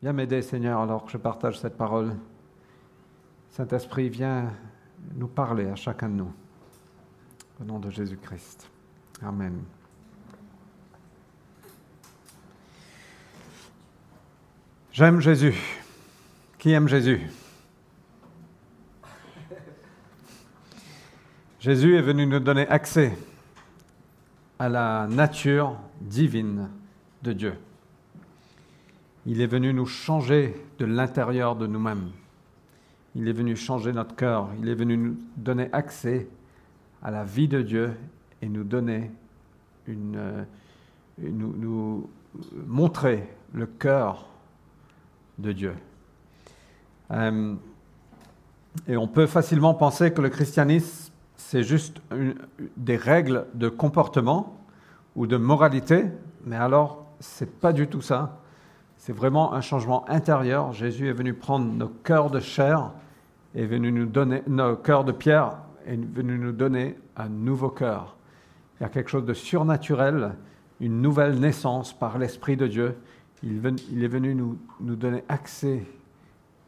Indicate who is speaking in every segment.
Speaker 1: Viens m'aider, Seigneur, alors que je partage cette parole. Saint-Esprit, viens nous parler à chacun de nous. Au nom de Jésus-Christ. Amen. J'aime Jésus. Qui aime Jésus? Jésus est venu nous donner accès à la nature divine de Dieu. Il est venu nous changer de l'intérieur de nous-mêmes. Il est venu changer notre cœur. Il est venu nous donner accès à la vie de Dieu et nous donner une, euh, nous, nous montrer le cœur de Dieu. Euh, et on peut facilement penser que le christianisme, c'est juste des règles de comportement ou de moralité, mais alors, c'est pas du tout ça. C'est vraiment un changement intérieur. Jésus est venu prendre nos cœurs de chair est venu nous donner, nos cœurs de pierre est venu nous donner un nouveau cœur. Il y a quelque chose de surnaturel, une nouvelle naissance par l'Esprit de Dieu. Il, est venu nous, nous donner accès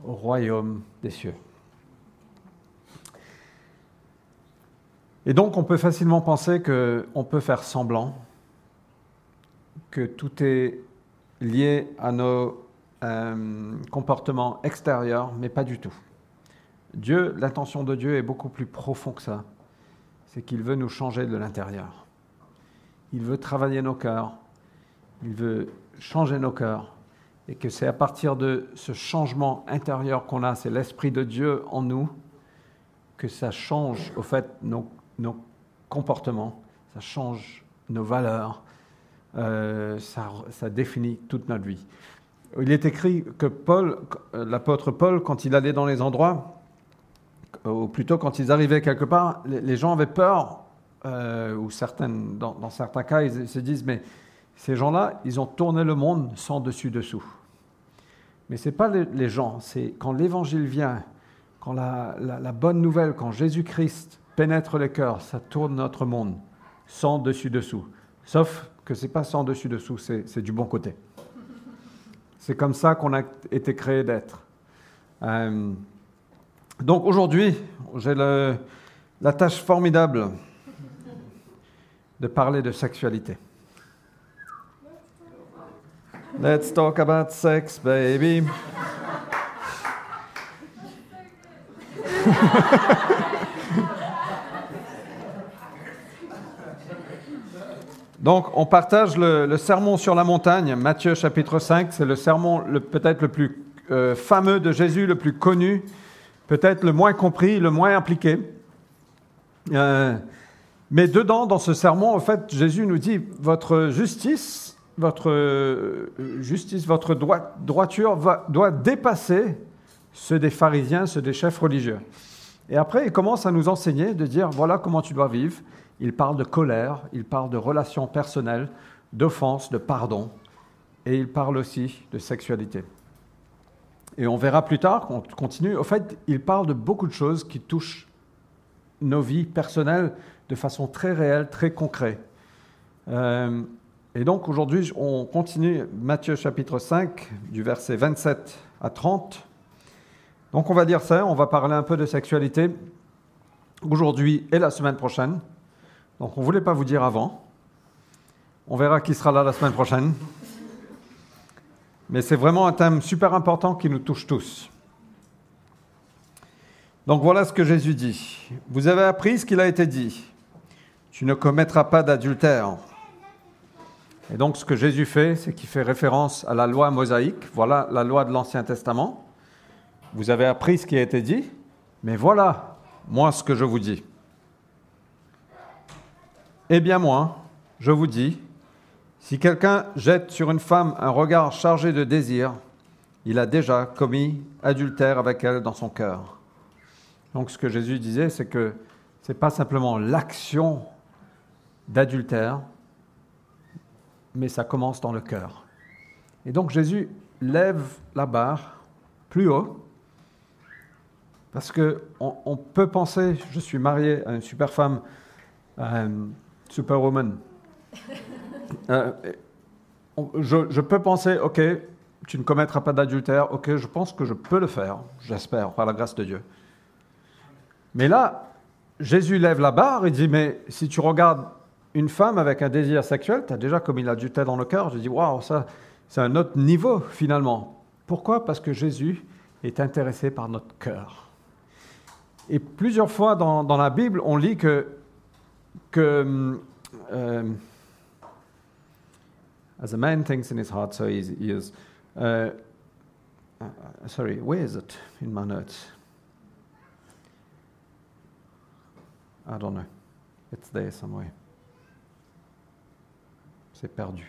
Speaker 1: au royaume des cieux. Et donc on peut facilement penser qu'on peut faire semblant, que tout est lié à nos euh, comportements extérieurs, mais pas du tout. Dieu, l'intention de Dieu est beaucoup plus profond que ça. C'est qu'il veut nous changer de l'intérieur. Il veut travailler nos cœurs. Il veut changer nos cœurs. Et que c'est à partir de ce changement intérieur qu'on a, c'est l'Esprit de Dieu en nous, que ça change au fait nos, nos comportements, ça change nos valeurs, euh, ça, définit toute notre vie. Il est écrit que Paul, l'apôtre Paul, quand il allait dans les endroits, ou plutôt quand ils arrivaient quelque part, les, gens avaient peur, euh, ou certaines, dans, certains cas, ils se disent, mais ces gens-là, ils ont tourné le monde sans dessus-dessous. Mais ce n'est pas les, gens, c'est quand l'Évangile vient, quand la, bonne nouvelle, quand Jésus-Christ pénètre les cœurs, ça tourne notre monde sans dessus-dessous. Sauf que ce n'est pas sans dessus-dessous, c'est du bon côté. C'est comme ça qu'on a été créé d'être. Euh, donc aujourd'hui, j'ai la tâche formidable de parler de sexualité. Let's talk about sex, baby. Donc, on partage le, sermon sur la montagne, Matthieu chapitre 5. C'est le sermon peut-être le plus euh, fameux de Jésus, le plus connu peut-être le moins compris, le moins impliqué. Euh, mais dedans, dans ce sermon, en fait, Jésus nous dit votre justice, votre euh, justice, votre droiture doit dépasser ceux des pharisiens, ceux des chefs religieux. Et après, il commence à nous enseigner de dire voilà comment tu dois vivre. Il parle de colère, il parle de relations personnelles, d'offense, de pardon, et il parle aussi de sexualité. Et on verra plus tard, qu'on continue, au fait, il parle de beaucoup de choses qui touchent nos vies personnelles de façon très réelle, très concrète. Euh, et donc aujourd'hui, on continue Matthieu chapitre 5, du verset 27 à 30. Donc on va dire ça, on va parler un peu de sexualité aujourd'hui et la semaine prochaine. Donc on ne voulait pas vous dire avant. On verra qui sera là la semaine prochaine. Mais c'est vraiment un thème super important qui nous touche tous. Donc voilà ce que Jésus dit. Vous avez appris ce qu'il a été dit. Tu ne commettras pas d'adultère. Et donc ce que Jésus fait, c'est qu'il fait référence à la loi mosaïque. Voilà la loi de l'Ancien Testament. Vous avez appris ce qui a été dit, mais voilà, moi, ce que je vous dis. Eh bien moi, je vous dis, si quelqu'un jette sur une femme un regard chargé de désir, il a déjà commis adultère avec elle dans son cœur. Donc ce que Jésus disait, c'est que ce n'est pas simplement l'action d'adultère, mais ça commence dans le cœur. Et donc Jésus lève la barre plus haut, parce qu'on on peut penser, je suis marié à une super femme, euh, superwoman, euh, je, peux penser, OK, tu ne commettras pas d'adultère. Ok, je pense que je peux le faire, j'espère, par la grâce de Dieu. Mais là, Jésus lève la barre et dit, mais si tu regardes une femme avec un désir sexuel, tu as déjà commis l'adultère dans le cœur. Je dis, waouh, ça, c'est un autre niveau finalement. Pourquoi? Parce que Jésus est intéressé par notre cœur. Et plusieurs fois dans, dans la Bible, on lit que, que euh, as a man thinks in his heart, so he is. Uh, uh, sorry, where is it in my notes? I don't know. It's there somewhere. C'est perdu.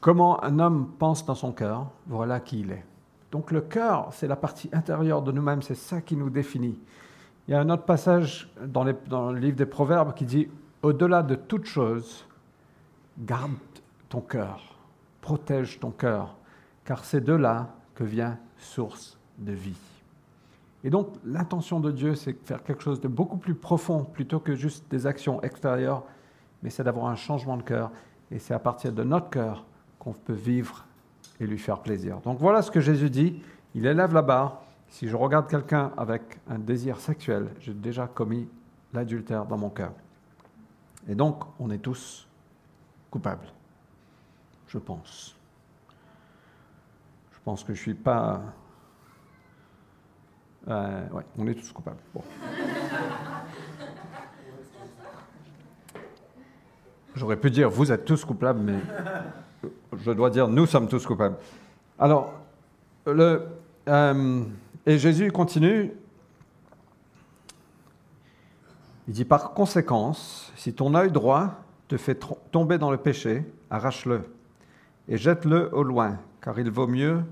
Speaker 1: Comment un homme pense dans son cœur, voilà qui il est. Donc le cœur, c'est la partie intérieure de nous-mêmes, c'est ça qui nous définit. Il y a un autre passage dans, le livre des Proverbes qui dit, au-delà de toute chose, garde ton cœur, protège ton cœur, car c'est de là que vient source de vie. Et donc l'intention de Dieu, c'est faire quelque chose de beaucoup plus profond plutôt que juste des actions extérieures, mais c'est d'avoir un changement de cœur. Et c'est à partir de notre cœur qu'on peut vivre et lui faire plaisir. Donc voilà ce que Jésus dit. Il élève la barre. Si je regarde quelqu'un avec un désir sexuel, j'ai déjà commis l'adultère dans mon cœur. Et donc, on est tous coupables, je pense. Je pense que je ne suis pas... Euh, oui, on est tous coupables. J'aurais pu dire vous êtes tous coupables, mais je dois dire, nous sommes tous coupables. Alors, le, euh, et Jésus continue. Il dit, par conséquence, si ton œil droit te fait tomber dans le péché, arrache-le et jette-le au loin, car il vaut mieux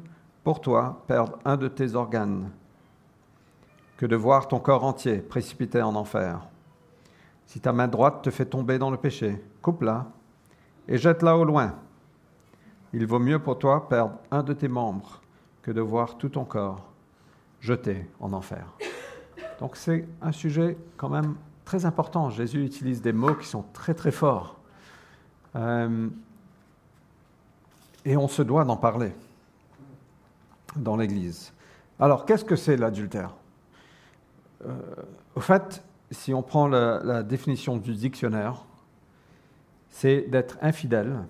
Speaker 1: pour toi perdre un de tes organes que de voir ton corps entier précipité en enfer. Si ta main droite te fait tomber dans le péché, coupe-la et jette-la au loin il vaut mieux pour toi perdre un de tes membres que de voir tout ton corps jeté en enfer. Donc c'est un sujet quand même très important. Jésus utilise des mots qui sont très très forts. Euh, et on se doit d'en parler dans l'Église. Alors qu'est-ce que c'est l'adultère? Euh, Au fait, si on prend la définition du dictionnaire, c'est d'être infidèle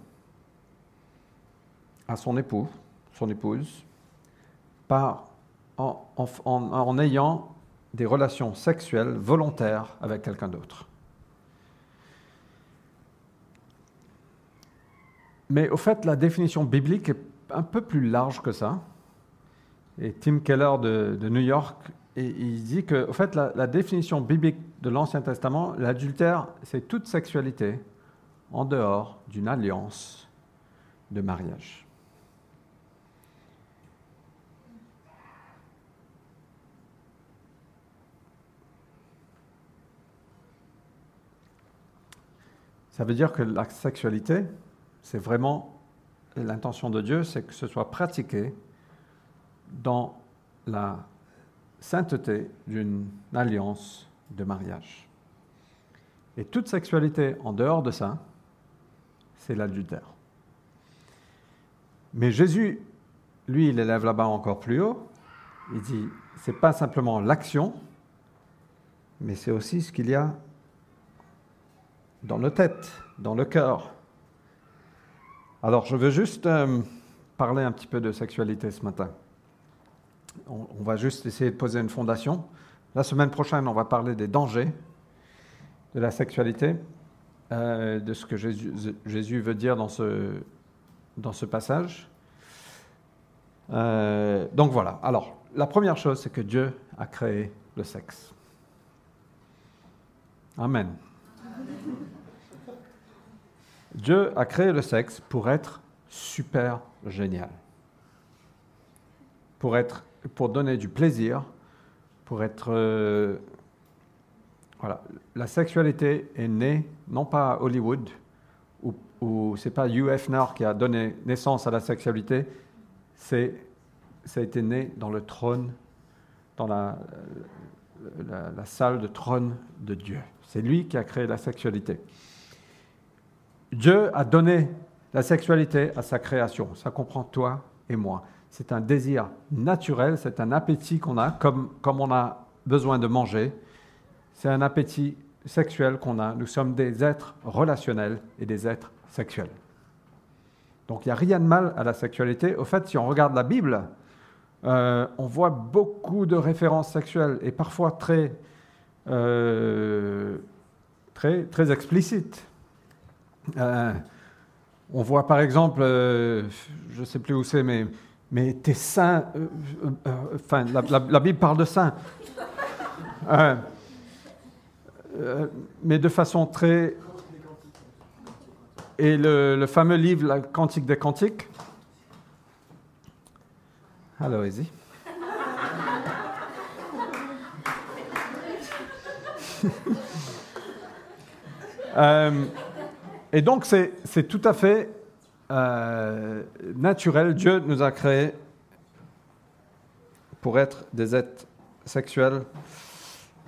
Speaker 1: à son époux, son épouse, par, en, ayant des relations sexuelles volontaires avec quelqu'un d'autre. Mais au fait, la définition biblique est un peu plus large que ça. Et Tim Keller de, New York, il dit que, au fait, la définition biblique de l'Ancien Testament, l'adultère, c'est toute sexualité en dehors d'une alliance de mariage. Ça veut dire que la sexualité, c'est vraiment l'intention de Dieu, c'est que ce soit pratiqué dans la sainteté d'une alliance de mariage. Et toute sexualité en dehors de ça, c'est l'adultère. Mais Jésus, lui, il élève là-bas encore plus haut. Il dit, c'est pas simplement l'action, mais c'est aussi ce qu'il y a dans nos têtes, dans le cœur. Alors, je veux juste euh, parler un petit peu de sexualité ce matin. On, va juste essayer de poser une fondation. La semaine prochaine, on va parler des dangers de la sexualité, euh, de ce que Jésus, veut dire dans ce, dans ce passage. Euh, donc voilà. Alors, la première chose, c'est que Dieu a créé le sexe. Amen. Dieu a créé le sexe pour être super génial, pour, être, pour donner du plaisir, pour être... Euh, voilà. La sexualité est née, non pas à Hollywood, ou, ou c'est pas Hugh qui a donné naissance à la sexualité, c'est, ça a été né dans le trône, dans la, la, salle de trône de Dieu. C'est lui qui a créé la sexualité. Dieu a donné La sexualité a sa création, ça comprend toi et moi. C'est un désir naturel, c'est un appétit qu'on a, comme, comme on a besoin de manger. C'est un appétit sexuel qu'on a. Nous sommes des êtres relationnels et des êtres sexuels. Donc il n'y a rien de mal à la sexualité. Au fait, si on regarde la Bible, euh, on voit beaucoup de références sexuelles et parfois très, euh, très, explicites. Euh, on voit par exemple, je ne sais plus où c'est, mais, mais tes seins, enfin la, Bible parle de seins, mais de façon très... Et le, le fameux livre, la Cantique des Cantiques, Allons-y. Euh, et donc, c'est tout à fait euh, naturel. Dieu nous a créés pour être des êtres sexuels.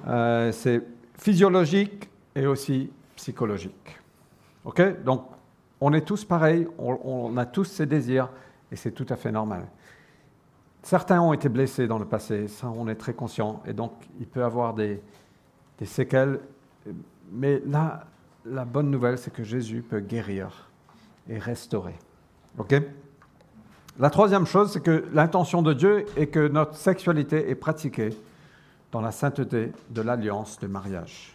Speaker 1: Euh, c'est physiologique et aussi psychologique. OK? Donc, on est tous pareils, on, on a tous ces désirs et c'est tout à fait normal. Certains ont été blessés dans le passé, ça on est très conscient, et donc il peut avoir des, séquelles. Mais là, la bonne nouvelle, c'est que Jésus peut guérir et restaurer. OK? La troisième chose, c'est que l'intention de Dieu est que notre sexualité est pratiquée dans la sainteté de l'alliance de mariage.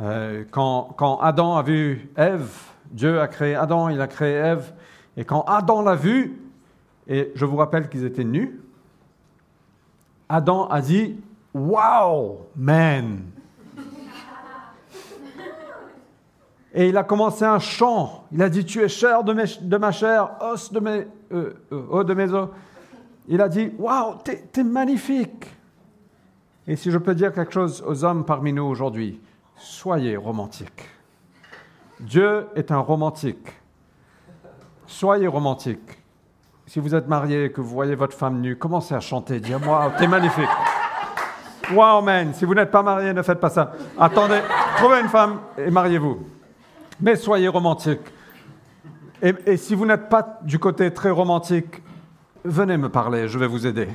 Speaker 1: Euh, quand, quand, Adam a vu Ève, Dieu a créé Adam, il a créé Ève, et quand Adam l'a vu, et je vous rappelle qu'ils étaient nus. Adam a dit Wow, man! Et il a commencé un chant. Il a dit Tu es chair de, ma chair, os de mes, euh, euh, de mes os. Il a dit Waouh, t'es es magnifique! Et si je peux dire quelque chose aux hommes parmi nous aujourd'hui, soyez romantiques. Dieu est un romantique. Soyez romantiques. Si vous êtes marié et que vous voyez votre femme nue, commencez à chanter, dire Waouh, t'es magnifique. Wow, man. Si vous n'êtes pas marié, ne faites pas ça. Attendez, trouvez une femme et mariez-vous. Mais soyez romantique. Et, si vous n'êtes pas du côté très romantique, venez me parler, je vais vous aider.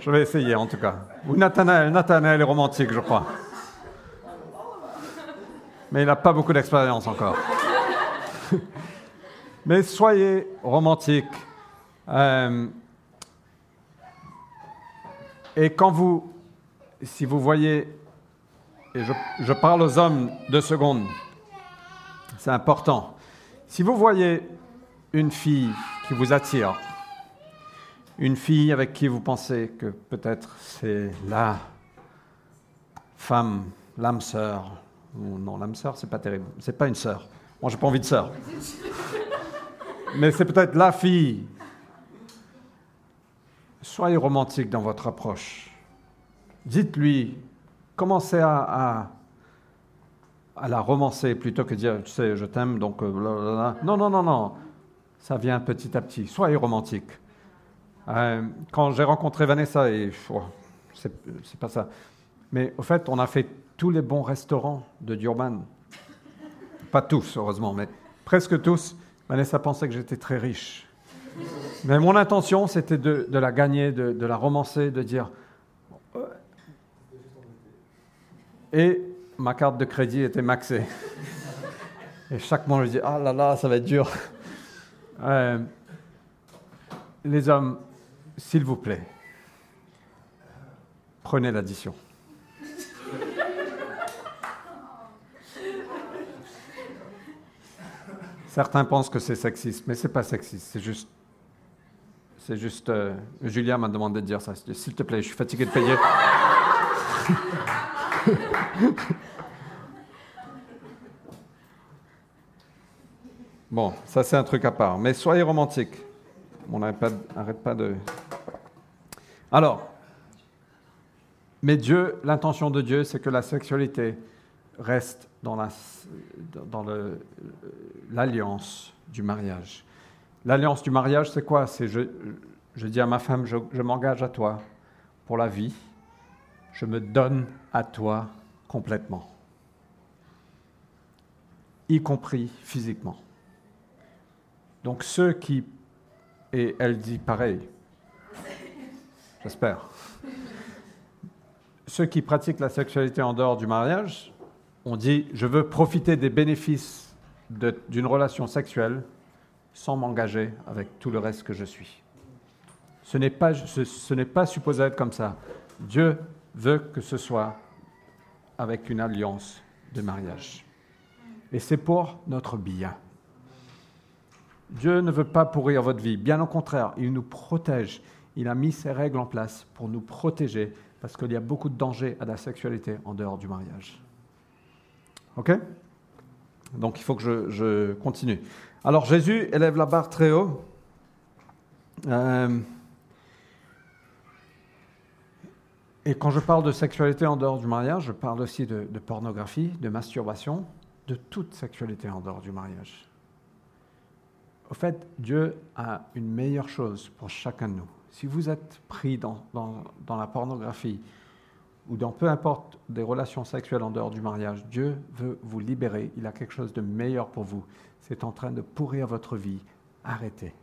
Speaker 1: Je vais essayer en tout cas. Ou Nathanaël, Nathanaël est romantique, je crois. Mais il n'a pas beaucoup d'expérience encore. Mais soyez romantiques. Euh, et quand vous, si vous voyez, et je, je parle aux hommes deux secondes, c'est important. Si vous voyez une fille qui vous attire, une fille avec qui vous pensez que peut-être c'est la femme, l'âme sœur, non, l'âme sœur, c'est pas terrible, c'est pas une sœur. Moi, j'ai pas envie de sœur mais c'est peut-être la fille. Soyez romantique dans votre approche. Dites-lui, commencez à, à, la romancer plutôt que dire, tu sais, je t'aime, donc... Euh, non, non, non, non. Ça vient petit à petit. Soyez romantique. Euh, quand j'ai rencontré Vanessa, et oh, c'est pas ça. Mais au fait, on a fait tous les bons restaurants de Durban. Pas tous, heureusement, mais presque tous. Vanessa pensait que j'étais très riche. Mais mon intention, c'était de, la gagner, de, la romancer, de dire. Et ma carte de crédit était maxée. Et chaque mois, je dis Ah là là, ça va être dur. Euh, les hommes, s'il vous plaît, prenez l'addition. Certains pensent que c'est sexiste, mais c'est pas sexiste, c'est juste. C'est juste. Euh, Julia m'a demandé de dire ça. S'il te plaît, je suis fatigué de payer. bon, ça c'est un truc à part. Mais soyez romantique. Mon iPad n'arrête pas de. Alors, mais Dieu, l'intention de Dieu, c'est que la sexualité reste dans l'alliance du mariage. L'alliance du mariage, c'est quoi? C'est je, dis à ma femme, je m'engage à toi pour la vie, je me donne à toi complètement, y compris physiquement. Donc ceux qui... Et elle dit pareil. J'espère. Ceux qui pratiquent la sexualité en dehors du mariage, on dit, je veux profiter des bénéfices d'une relation sexuelle sans m'engager avec tout le reste que je suis. Ce n'est pas, ce, n'est pas supposé être comme ça. Dieu veut que ce soit avec une alliance de mariage. Et c'est pour notre bien. Dieu ne veut pas pourrir votre vie. Bien au contraire, il nous protège. Il a mis ses règles en place pour nous protéger parce qu'il y a beaucoup de dangers à la sexualité en dehors du mariage. OK? Donc il faut que je, continue. Alors Jésus élève la barre très haut. Euh, et quand je parle de sexualité en dehors du mariage, je parle aussi de, pornographie, de masturbation, de toute sexualité en dehors du mariage. Au fait, Dieu a une meilleure chose pour chacun de nous. Si vous êtes pris dans, la pornographie ou dans peu importe des relations sexuelles en dehors du mariage, Dieu veut vous libérer. Il a quelque chose de meilleur pour vous. C'est en train de pourrir votre vie. Arrêtez.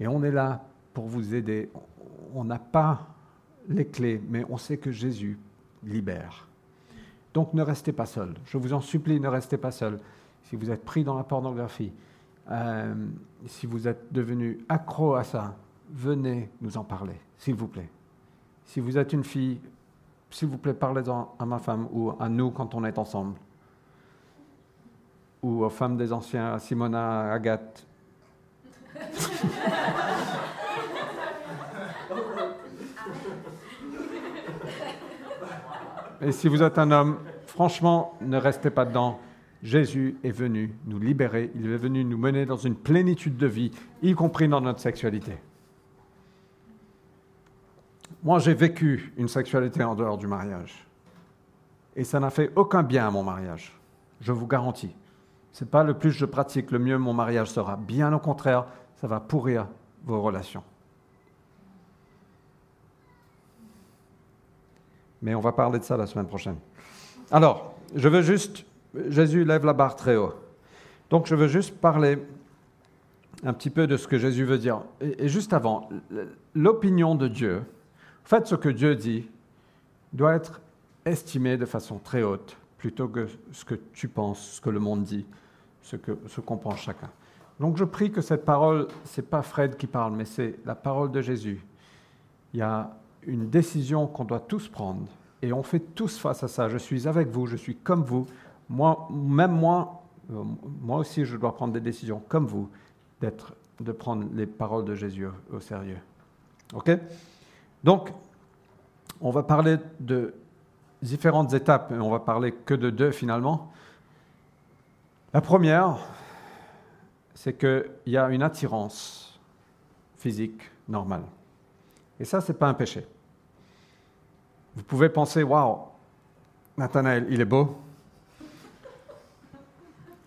Speaker 1: Et on est là pour vous aider. On n'a pas les clés, mais on sait que Jésus libère. Donc ne restez pas seul. Je vous en supplie, ne restez pas seul. Si vous êtes pris dans la pornographie, euh, si vous êtes devenu accro à ça, venez nous en parler, s'il vous plaît. Si vous êtes une fille, s'il vous plaît, parlez-en à ma femme ou à nous quand on est ensemble. Ou aux femmes des anciens, à Simona, à Agathe. Et si vous êtes un homme, franchement, ne restez pas dedans. Jésus est venu nous libérer, il est venu nous mener dans une plénitude de vie, y compris dans notre sexualité. Moi, j'ai vécu une sexualité en dehors du mariage. Et ça n'a fait aucun bien à mon mariage. Je vous garantis. Ce n'est pas le plus je pratique, le mieux mon mariage sera. Bien au contraire, ça va pourrir vos relations. Mais on va parler de ça la semaine prochaine. Alors, je veux juste Jésus lève la barre très haut. Donc je veux juste parler un petit peu de ce que Jésus veut dire. Et, juste avant, l'opinion de Dieu, en fait ce que Dieu dit, doit être estimé de façon très haute, plutôt que ce que tu penses, ce que le monde dit, ce qu'on ce pense chacun. Donc je prie que cette parole, ce n'est pas Fred qui parle, mais c'est la parole de Jésus. Il y a une décision qu'on doit tous prendre, et on fait tous face à ça. Je suis avec vous, je suis comme vous, moi, même moi, euh, moi aussi, je dois prendre des décisions, comme vous, d'être, de prendre les paroles de Jésus au sérieux. OK? Donc, on va parler de différentes étapes, et on va parler que de deux finalement. La première, c'est qu'il y a une attirance physique normale. Et ça, ce n'est pas un péché. Vous pouvez penser, waouh, Nathanaël, il est beau,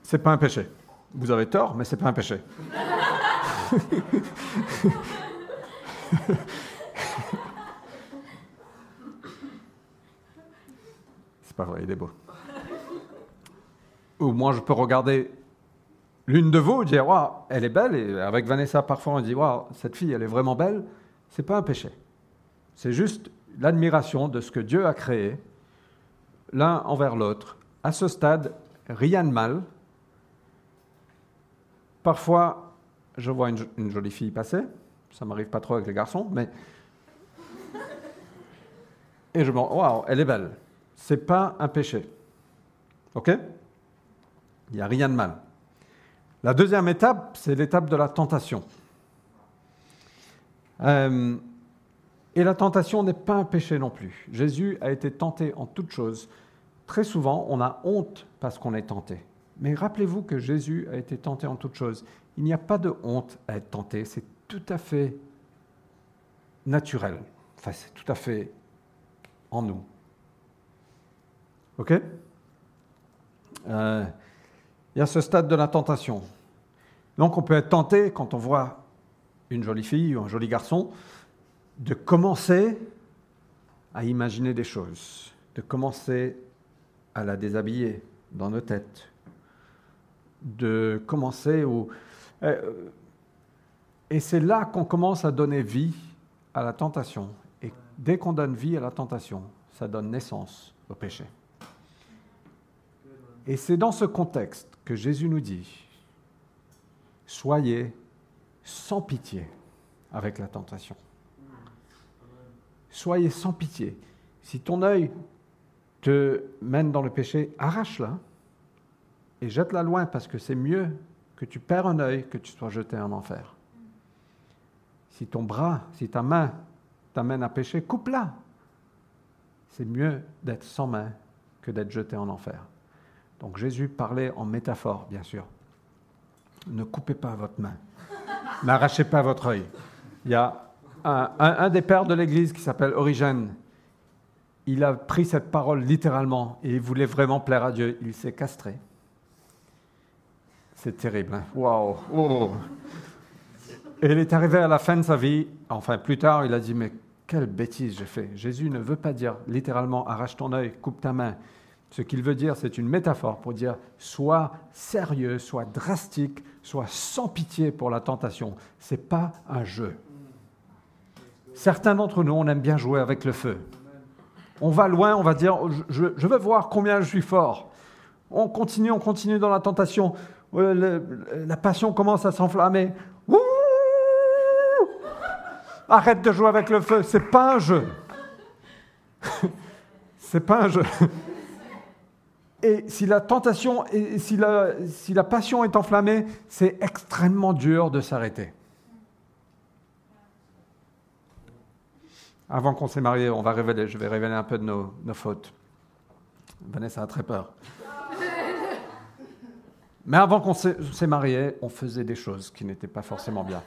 Speaker 1: c'est pas un péché. Vous avez tort, mais c'est pas un péché. il est beau. Ou moi, je peux regarder l'une de vous et dire Waouh, elle est belle. Et avec Vanessa, parfois, on dit Waouh, cette fille, elle est vraiment belle. C'est pas un péché. C'est juste l'admiration de ce que Dieu a créé, l'un envers l'autre. À ce stade, rien de mal, Parfois, je vois une, jolie fille passer. Ça m'arrive pas trop avec les garçons, mais. Et je me dis, waouh, elle est belle. C'est pas un péché. OK? Il n'y a rien de mal. La deuxième étape, c'est l'étape de la tentation. Euh, et la tentation n'est pas un péché non plus. Jésus a été tenté en toutes choses. Très souvent, on a honte parce qu'on est tenté. Mais rappelez-vous que Jésus a été tenté en toutes choses. Il n'y a pas de honte à être tenté, c'est tout à fait naturel. Enfin, c'est tout à fait en nous. OK? Euh, Il y a ce stade de la tentation. Donc on peut être tenté quand on voit une jolie fille ou un joli garçon de commencer à imaginer des choses, de commencer à la déshabiller dans nos têtes, de commencer ou Euh, et c'est là qu'on commence à donner vie à la tentation. Et dès qu'on donne vie à la tentation, ça donne naissance au péché. Et c'est dans ce contexte que Jésus nous dit, soyez sans pitié avec la tentation. Soyez sans pitié. Si ton œil te mène dans le péché, arrache-la et jette-la loin parce que c'est mieux que tu perds un œil que tu sois jeté en enfer. Si ton bras, si ta main t'amène à pécher, coupe-la. C'est mieux d'être sans main que d'être jeté en enfer. Donc Jésus parlait en métaphore, bien sûr. Ne coupez pas votre main. N'arrachez pas votre œil. Il y a un, des pères de l'Église qui s'appelle Origène. Il a pris cette parole littéralement et il voulait vraiment plaire à Dieu. Il s'est castré. C'est terrible. Hein. Waouh! Oh. Et il est arrivé à la fin de sa vie. Enfin, plus tard, il a dit Mais quelle bêtise j'ai fait. Jésus ne veut pas dire littéralement arrache ton œil, coupe ta main. Ce qu'il veut dire, c'est une métaphore pour dire sois sérieux, sois drastique, sois sans pitié pour la tentation. Ce n'est pas un jeu. Certains d'entre nous, on aime bien jouer avec le feu. On va loin, on va dire je, veux voir combien je suis fort. On continue, on continue dans la tentation. La passion commence à s'enflammer. Arrête de jouer avec le feu, c'est pas un jeu. c'est pas un jeu. Et si la tentation, et si la, si la passion est enflammée, c'est extrêmement dur de s'arrêter. Avant qu'on s'est marié, on va révéler, je vais révéler un peu de nos, nos fautes. Vanessa a très peur. Mais avant qu'on s'est marié, on faisait des choses qui n'étaient pas forcément bien.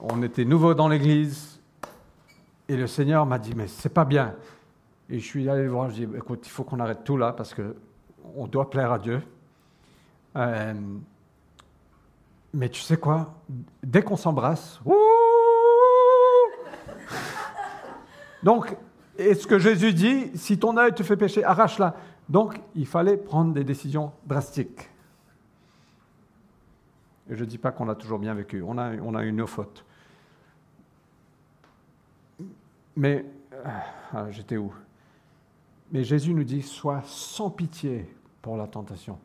Speaker 1: On était nouveau dans l'église et le Seigneur m'a dit mais c'est pas bien. Et je suis allé le voir, je dit, écoute, il faut qu'on arrête tout là parce qu'on doit plaire à Dieu. Euh, mais tu sais quoi? Dès qu'on s'embrasse, donc, est ce que Jésus dit, si ton œil te fait pécher, arrache-la. Donc, il fallait prendre des décisions drastiques. Et je ne dis pas qu'on a toujours bien vécu, on a, eu nos fautes. Mais, ah, j'étais où? Mais Jésus nous dit, sois sans pitié pour la tentation.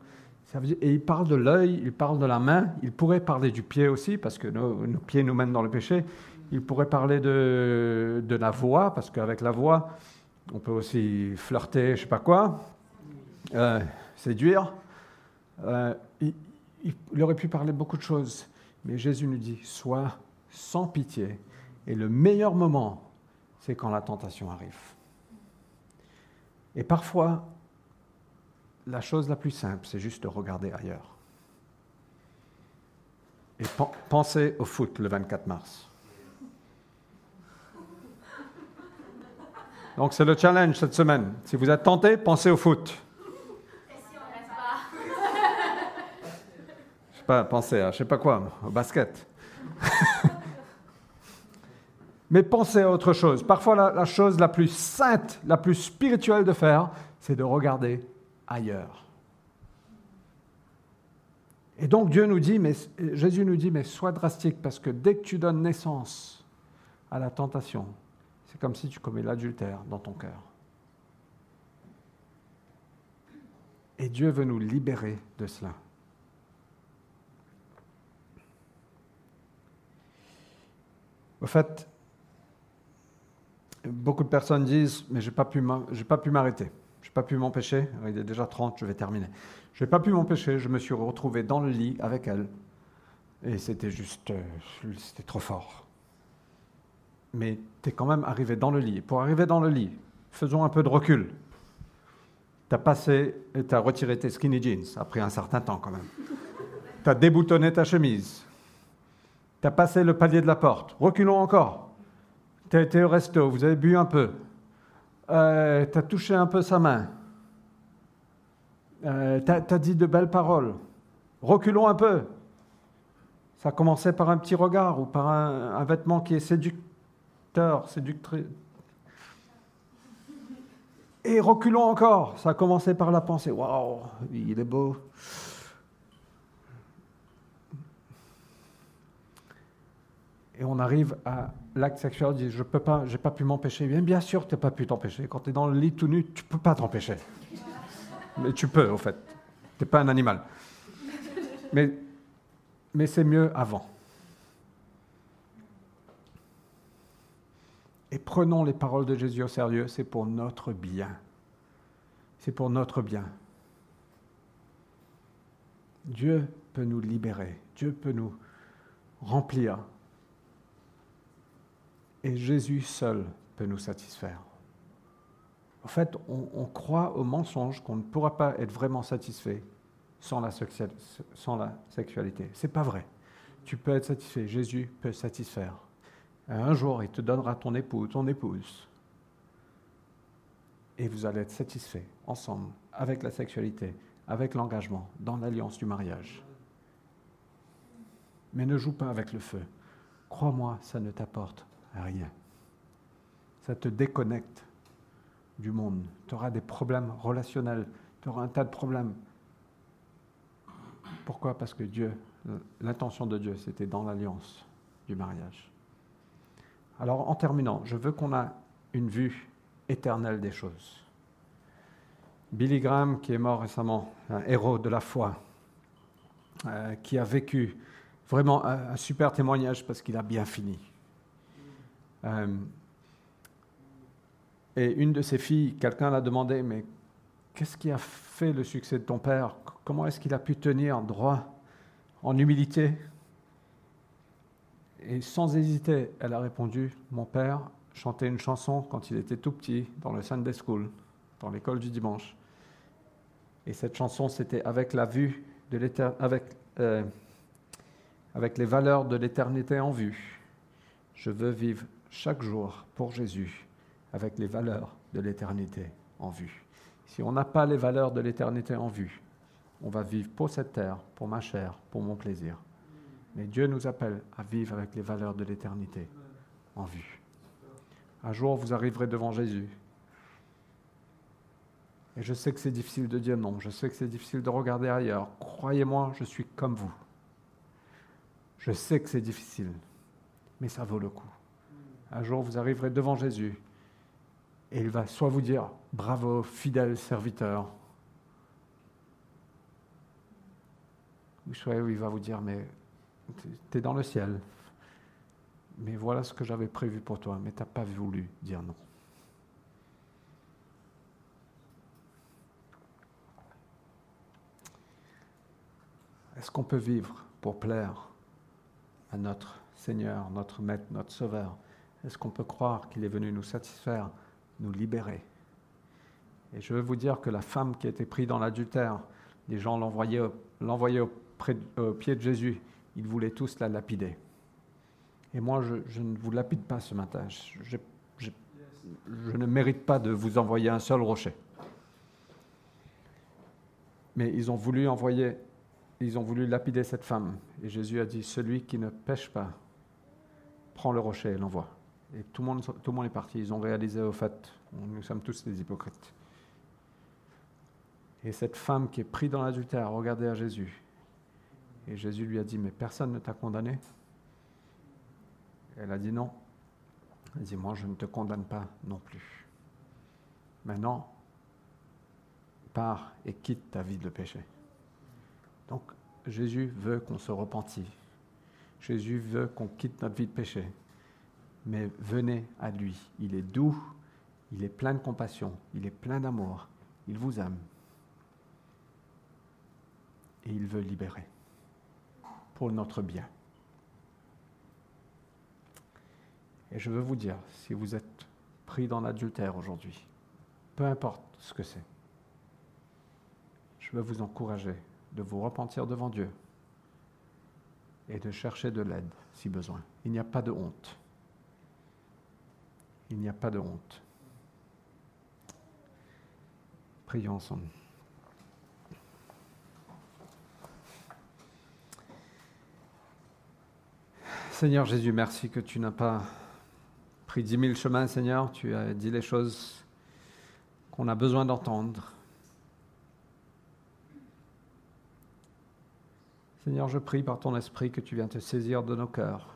Speaker 1: et il parle de l'œil, il parle de la main, il pourrait parler du pied aussi, parce que nos, pieds nous mènent dans le péché. Il pourrait parler de, la voix, parce qu'avec la voix, on peut aussi flirter, je ne sais pas quoi, euh, séduire. Euh, il, il aurait pu parler beaucoup de choses, mais Jésus nous dit, sois sans pitié. Et le meilleur moment, c'est quand la tentation arrive. Et parfois, la chose la plus simple, c'est juste de regarder ailleurs. Et pensez au foot le 24 mars. Donc c'est le challenge cette semaine. Si vous êtes tenté, pensez au foot. Et si on reste pas? Je sais pas, pensez à je sais pas quoi, au basket. Mais pensez à autre chose. Parfois, la, chose la plus sainte, la plus spirituelle de faire, c'est de regarder ailleurs. Et donc Dieu nous dit, mais, Jésus nous dit, mais sois drastique, parce que dès que tu donnes naissance à la tentation, c'est comme si tu commets l'adultère dans ton cœur. Et Dieu veut nous libérer de cela. Au fait, Beaucoup de personnes disent, mais je n'ai pas pu m'arrêter, je n'ai pas pu m'empêcher, il est déjà 30, je vais terminer. Je n'ai pas pu m'empêcher, je me suis retrouvé dans le lit avec elle, et c'était juste, euh, c'était trop fort. Mais tu es quand même arrivé dans le lit. Pour arriver dans le lit, faisons un peu de recul. Tu as passé, tu as retiré tes skinny jeans, après un certain temps quand même. Tu as déboutonné ta chemise. Tu as passé le palier de la porte. Reculons encore. Tu as été au resto, vous avez bu un peu. Euh, tu as touché un peu sa main. Euh, tu as, dit de belles paroles. Reculons un peu. Ça commençait par un petit regard ou par un, vêtement qui est séducteur, séductrice. Et reculons encore. Ça a commencé par la pensée. Waouh, il est beau. Et on arrive à l'acte sexuel, dit Je peux pas, j'ai pas pu m'empêcher. Bien, sûr tu n'as pas pu t'empêcher. Quand tu es dans le lit tout nu, tu peux pas t'empêcher. Mais tu peux, au fait. Tu n'es pas un animal. Mais, mais c'est mieux avant. Et prenons les paroles de Jésus au sérieux, c'est pour notre bien. C'est pour notre bien. Dieu peut nous libérer, Dieu peut nous remplir. Et Jésus seul peut nous satisfaire. En fait, on, croit au mensonge qu'on ne pourra pas être vraiment satisfait sans la, sans la sexualité. Ce n'est pas vrai. Tu peux être satisfait, Jésus peut satisfaire. Un jour, il te donnera ton époux, ton épouse. Et vous allez être satisfaits ensemble, avec la sexualité, avec l'engagement, dans l'alliance du mariage. Mais ne joue pas avec le feu. Crois-moi, ça ne t'apporte rien. Ça te déconnecte du monde. Tu auras des problèmes relationnels, tu auras un tas de problèmes. Pourquoi? Parce que Dieu, l'intention de Dieu, c'était dans l'alliance du mariage. Alors en terminant, je veux qu'on ait une vue éternelle des choses. Billy Graham, qui est mort récemment, un héros de la foi, euh, qui a vécu vraiment un, super témoignage parce qu'il a bien fini. Euh, et une de ses filles, quelqu'un l'a demandé, mais qu'est-ce qui a fait le succès de ton père? Comment est-ce qu'il a pu tenir droit en humilité? Et sans hésiter, elle a répondu, mon père chantait une chanson quand il était tout petit dans le Sunday School, dans l'école du dimanche. Et cette chanson, c'était avec la vue de avec, euh, avec les valeurs de l'éternité en vue. Je veux vivre chaque jour pour Jésus avec les valeurs de l'éternité en vue. Si on n'a pas les valeurs de l'éternité en vue, on va vivre pour cette terre, pour ma chair, pour mon plaisir. Mais Dieu nous appelle à vivre avec les valeurs de l'éternité en vue. Un jour, vous arriverez devant Jésus. Et je sais que c'est difficile de dire non, je sais que c'est difficile de regarder ailleurs. Croyez-moi, je suis comme vous. Je sais que c'est difficile, mais ça vaut le coup. Un jour, vous arriverez devant Jésus et il va soit vous dire bravo, fidèle serviteur, ou soit il va vous dire mais tu es dans le ciel. Mais voilà ce que j'avais prévu pour toi, mais tu n'as pas voulu dire non. Est-ce qu'on peut vivre pour plaire à notre Seigneur, notre Maître, notre Sauveur? Est-ce qu'on peut croire qu'il est venu nous satisfaire, nous libérer? Et je veux vous dire que la femme qui a été prise dans l'adultère, les gens l'envoyaient au, au pied de Jésus ils voulaient tous la lapider. Et moi, je, ne vous lapide pas ce matin. Je, je, ne mérite pas de vous envoyer un seul rocher. Mais ils ont voulu envoyer, ils ont voulu lapider cette femme. Et Jésus a dit, celui qui ne pêche pas, prend le rocher et l'envoie. Et tout le, monde, tout le monde est parti. Ils ont réalisé, au fait, nous sommes tous des hypocrites. Et cette femme qui est prise dans l'adultère a regardé à Jésus et Jésus lui a dit, mais personne ne t'a condamné? Elle a dit non. Elle a dit, moi je ne te condamne pas non plus. Maintenant, pars et quitte ta vie de péché. Donc Jésus veut qu'on se repentit. Jésus veut qu'on quitte notre vie de péché. Mais venez à lui. Il est doux, il est plein de compassion, il est plein d'amour, il vous aime. Et il veut libérer pour notre bien. Et je veux vous dire, si vous êtes pris dans l'adultère aujourd'hui, peu importe ce que c'est, je veux vous encourager de vous repentir devant Dieu et de chercher de l'aide si besoin. Il n'y a pas de honte. Il n'y a pas de honte. Prions ensemble. Seigneur Jésus, merci que tu n'as pas pris dix mille chemins, Seigneur. Tu as dit les choses qu'on a besoin d'entendre. Seigneur, je prie par ton esprit que tu viennes te saisir de nos cœurs,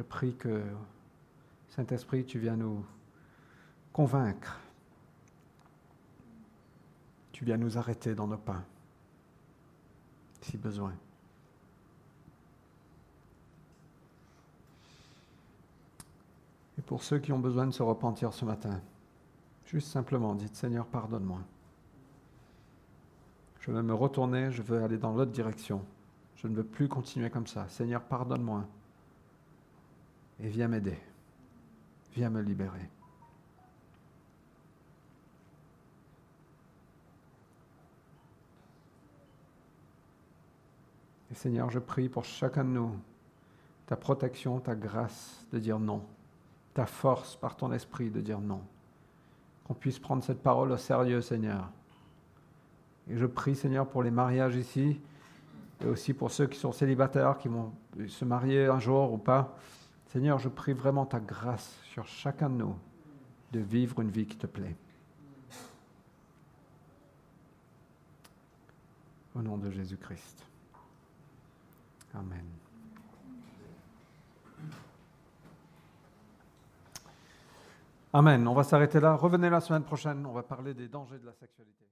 Speaker 1: Je prie que, Saint-Esprit, tu viens nous convaincre. Tu viens nous arrêter dans nos pas, si besoin. Et pour ceux qui ont besoin de se repentir ce matin, juste simplement dites Seigneur, pardonne-moi. Je veux me retourner, je veux aller dans l'autre direction. Je ne veux plus continuer comme ça. Seigneur, pardonne-moi. Et viens m'aider. Viens me libérer. Et Seigneur, je prie pour chacun de nous ta protection, ta grâce de dire non ta force par ton esprit de dire non. Qu'on puisse prendre cette parole au sérieux, Seigneur. Et je prie, Seigneur, pour les mariages ici, et aussi pour ceux qui sont célibataires, qui vont se marier un jour ou pas. Seigneur, je prie vraiment ta grâce sur chacun de nous de vivre une vie qui te plaît. Au nom de Jésus-Christ. Amen. Amen. On va s'arrêter là. Revenez la semaine prochaine. On va parler des dangers de la sexualité.